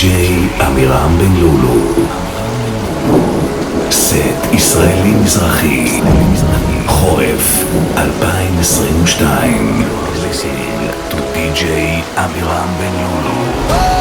די-ג'יי עמירם בן לולו. סט ישראלי מזרחי. חורף 2022 Listening to DJ עמירם בן לולו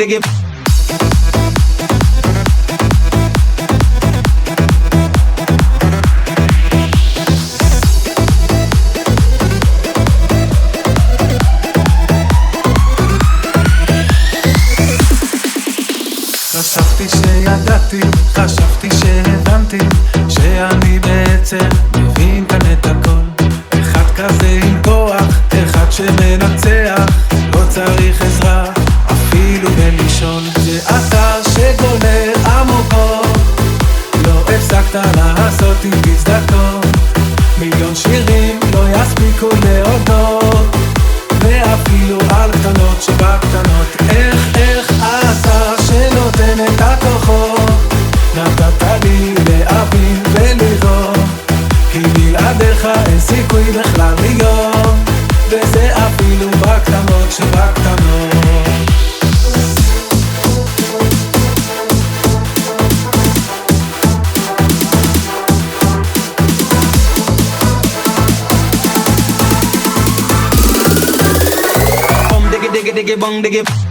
to give. את הכוחות, נתת לי להבין ולראות, כי בלעדיך אין סיכוי בכלל להיות, וזה אפילו בקטנות שבקטנות. diggy bong diggy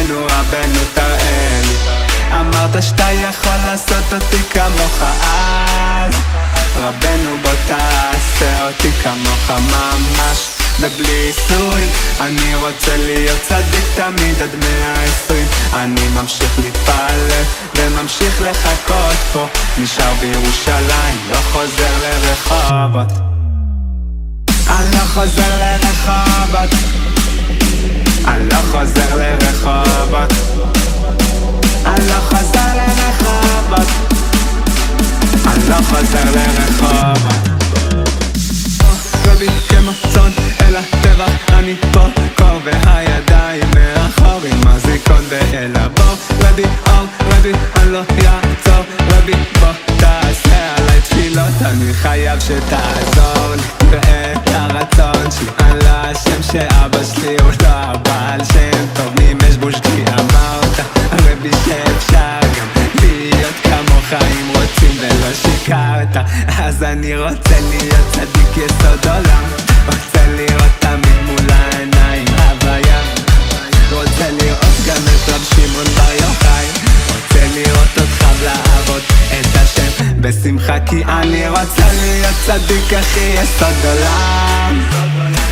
רבנו רבנו תראה לי אמרת שאתה יכול לעשות אותי כמוך אז. רבנו בוא תעשה אותי כמוך ממש. ובלי עיסוי אני רוצה להיות צדיק תמיד עד מאה עשרים. אני ממשיך להתפלל וממשיך לחכות פה. נשאר בירושלים לא חוזר לרחובות. אני לא חוזר לרחובות אני לא חוזר לרחובות. אני לא חוזר לרחובות. אני לא חוזר לרחובות. רבי כמצון אל הטבע אני פה קור והידיים מאחור עם הזיכרון ואל הבור. רבי אור רבי אני לא יעצור. רבי בוא תעשה עליי תפילות אני חייב שתעזור לי ואת הרצון שלי על השם שאבא שלי הוא לא הבעל שם טוב. מימש בושתי אמרת רבי שאפשר גם להיות כמוך אם רוצים ולא שיקרת. אז אני רוצה להיות צדיק יסוד עולם. רוצה לראות תמיד מול העיניים הוויה. רוצה לראות גם את רב שמעון בר יוחאי. רוצה לראות אותך ולעבוד את השם בשמחה כי אני רוצה להיות צדיק הכי יסוד עולם.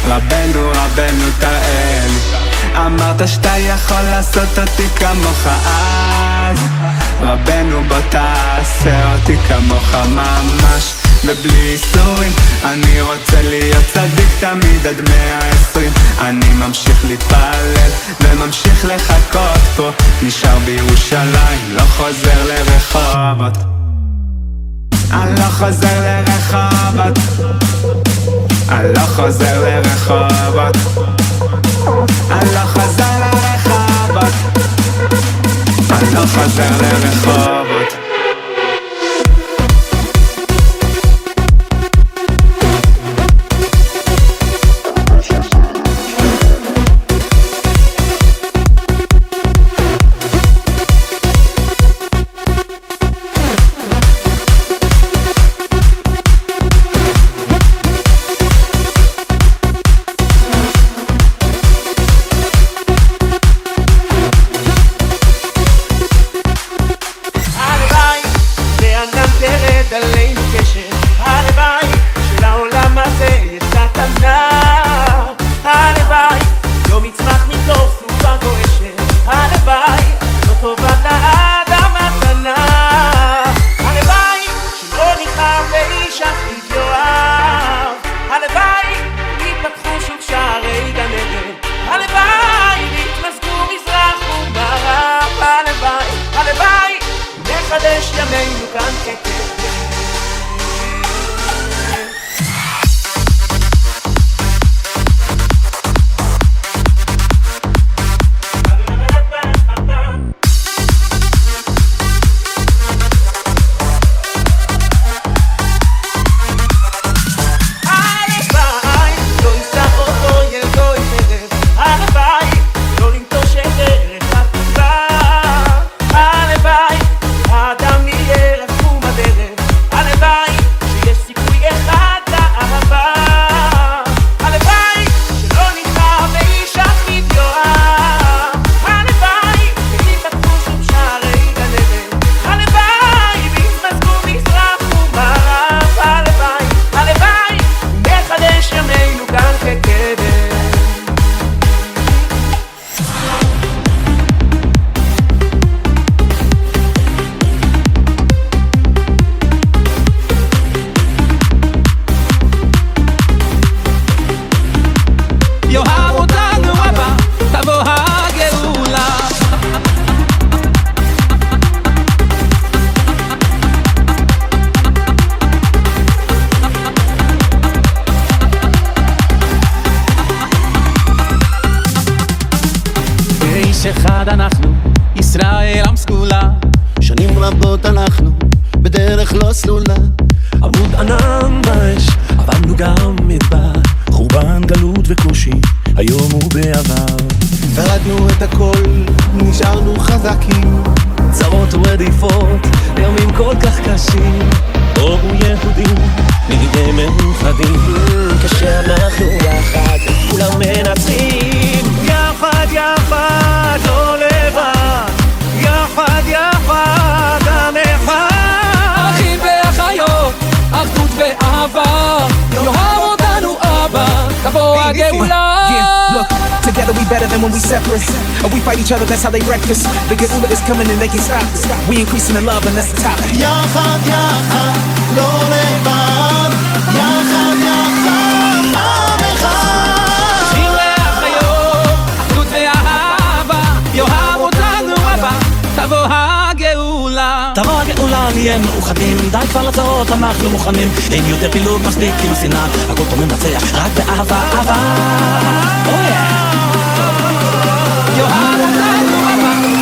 רבנו רבנו תראה אמרת שאתה יכול לעשות אותי כמוך אז. רבנו בוא תעשה אותי כמוך ממש. ובלי איסורים אני רוצה להיות צדיק תמיד עד מאה עשרים. אני ממשיך להתפלל וממשיך לחכות פה. נשאר בירושלים לא חוזר לרחובות אני לא חוזר לרחובות. אני לא חוזר לרחובות. אני לא חוזר לרחובות. אני לא חוזר לרחובות better than when we separate. Or we fight each other, that's how they breakfast. The Geula is coming and they can stop. We increasing the love and that's the topic. יחד, יחד, לא לבד יחד, יחד, עם אחד אחים ואחיות, אחדות ואהבה, יאהב אותנו אבא, תבוא הגאולה. תבוא הגאולה, נהיה מאוחדים, די כבר לצרות, אנחנו מוכנים. אין יותר פילוג, מספיק כאילו שנאה, הכל פה מנצח, רק באהבה, אהבה. Oh yeah. יאהב אותנו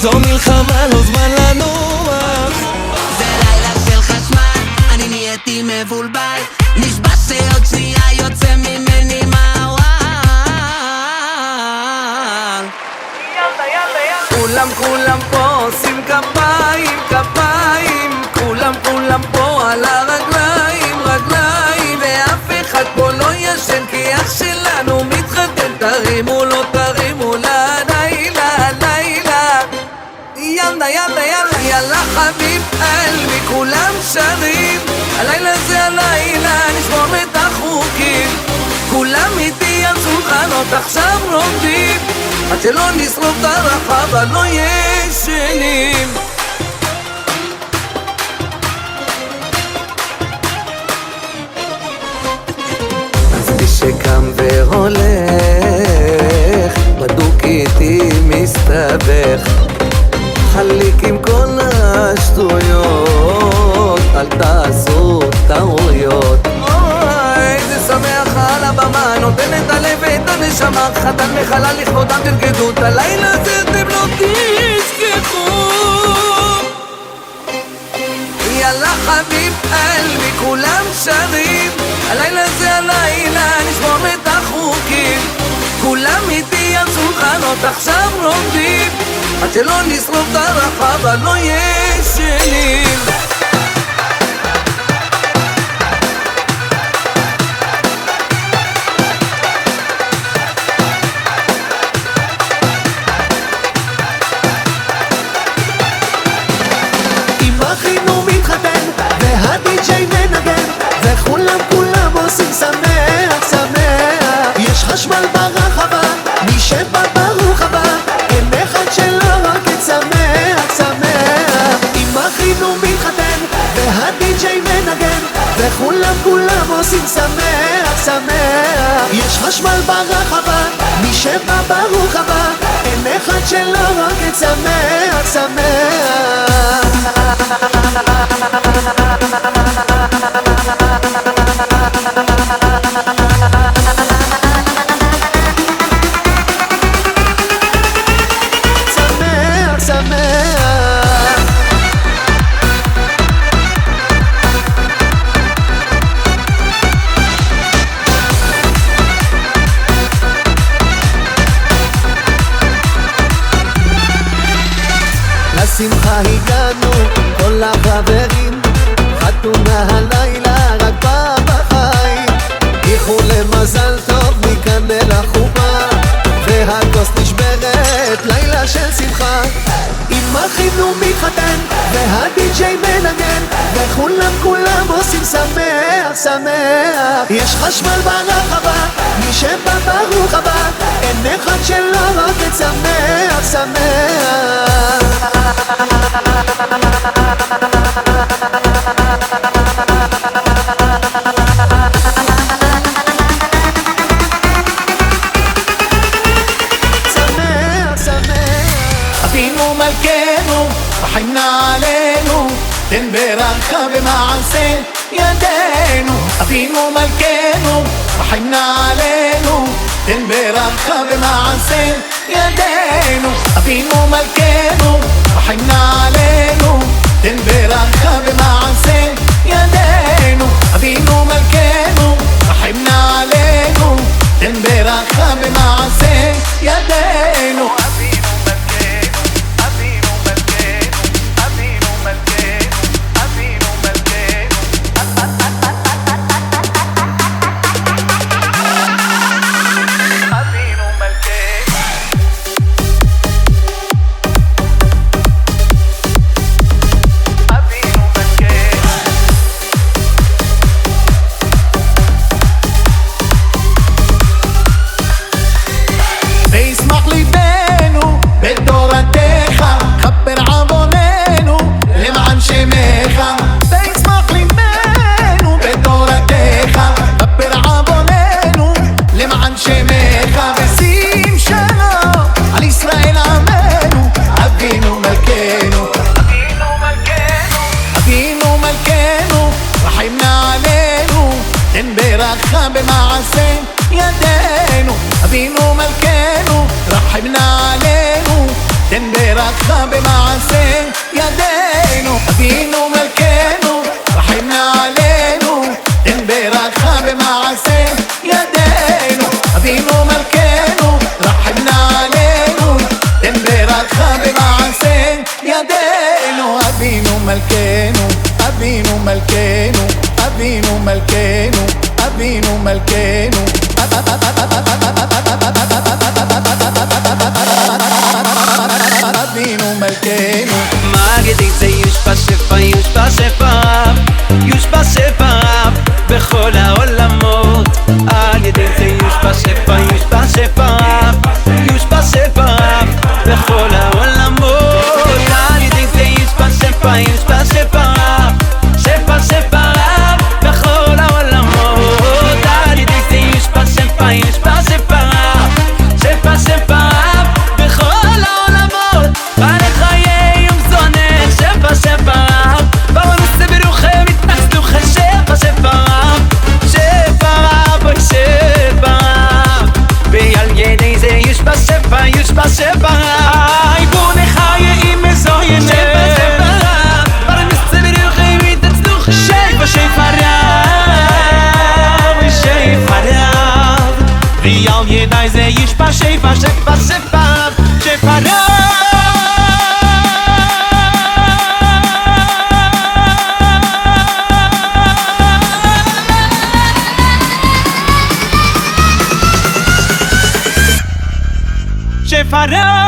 זו מלחמה, לא זמן על מכולם שרים. הלילה זה הלילה, נשמור את החוקים. כולם איתי על שולחנות עכשיו רוקדים עד שלא נשרוף את הרחבה לא ישנים שקם והולך בדוק איתי מסתבך. תחליק עם כל השטויות, אל תעשו טעויות. איזה שמח על הבמה, נותן את הלב ואת הנשמה, חתן מחלל לכבודם תרקדו, את הלילה הזה אתם לא תזכחו. יאללה חביב אלבי, כולם שרים, הלילה זה הלילה, נשמור את החוקים, כולם איתי על שולחנות עכשיו עד שלא נשרוף את הרחב הלא ישנים וכולם כולם עושים שמח, שמח. יש חשמל ברחבה, מי שבא ברוך הבא אין אחד שלא רק את שמח, שמח. שמח. יש חשמל ברחבה, מי שבא ברוך הבא אין אחד שלא רק שמח, שמח. أبينو ملكينو رحمنا علينو تنبرخة بمعسين يدينو أبينو ملكينو رحمنا علينو تنبرخة بمعسين يدينو حتى بمعاسيه يدينه أبينه ملكينه رحمنا علينه. انبرخ بمعاسيه يدينه أبينه ملكينه رحمنا علينه. انبرخ بمعاسيه يدينه أبينه ملكينه أبينه ملكينه أبينه ملكينه أبينه ملكينه. בשפע, יושפע שפעיו, יושפע שפעיו בכל העולמות, על ידי זה יושפע שפע, יושפע separat Ce fară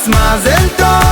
das Mazel Tov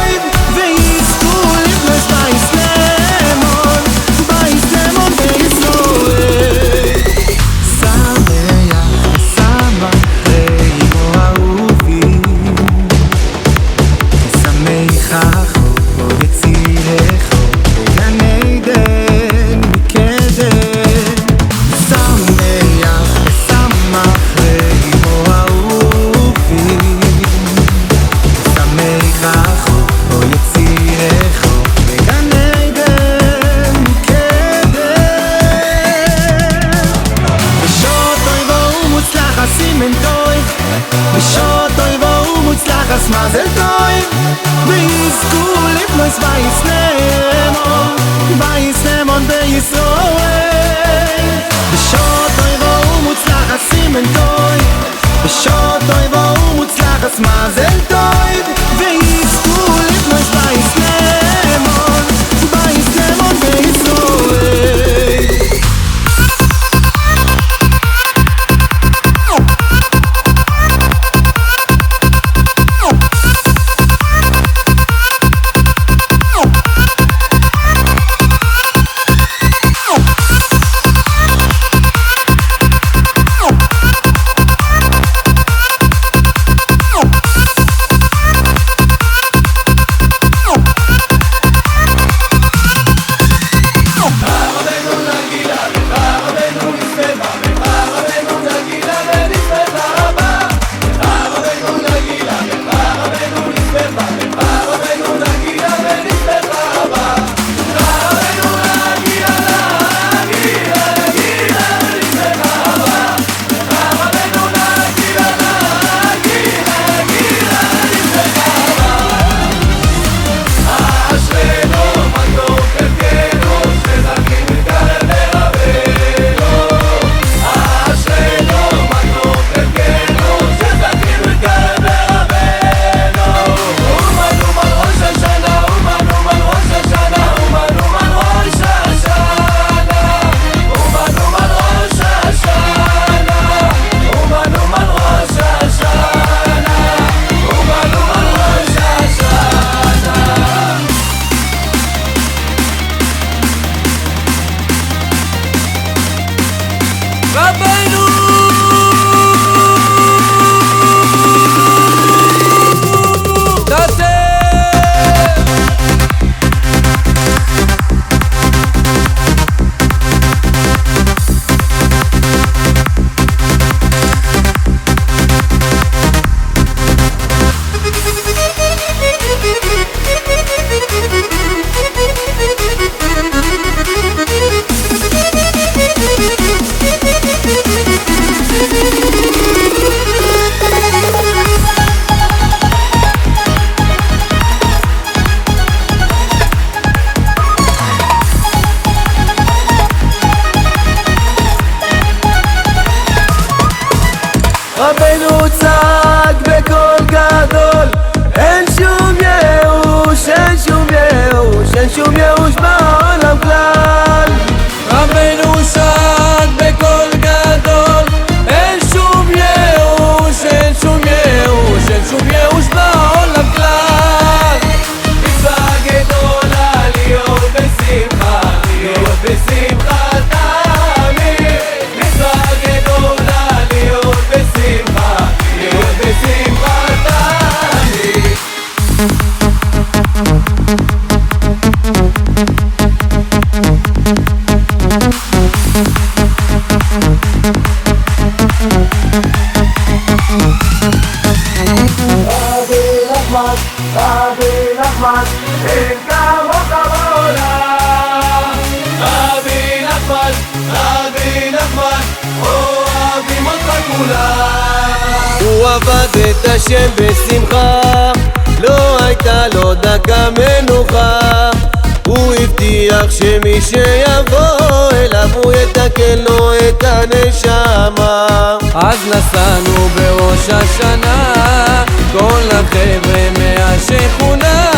מבטיח שמי שיבוא אליו הוא יתקן לו את הנשמה. אז נסענו בראש השנה כל החבר'ה מהשכונה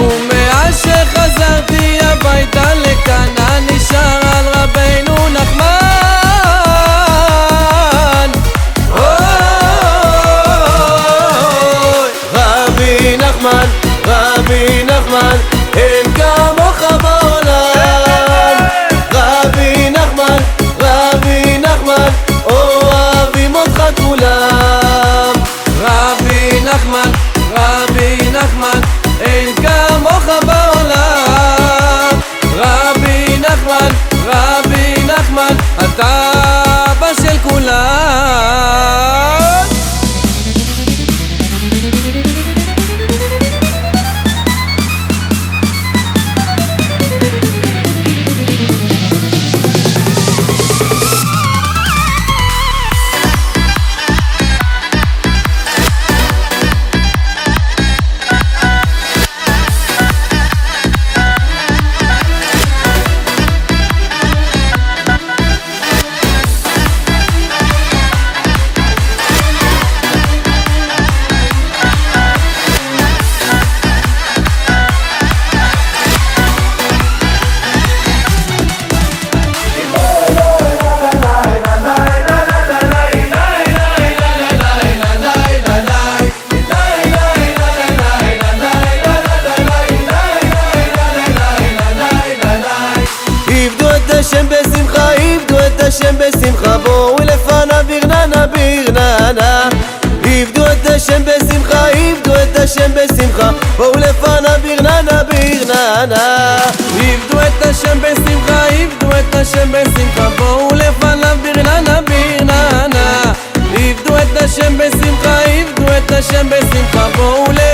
ומאז שחזרתי הביתה לכאן הנשאר על רבנו נחמן. אוי רבי נחמן רבי נחמן אין חנה עבדו את השם בשמחה, עבדו את השם בשמחה בואו לפניו ברננה ברננה. עבדו את השם בשמחה, עבדו את השם בשמחה בואו לפניו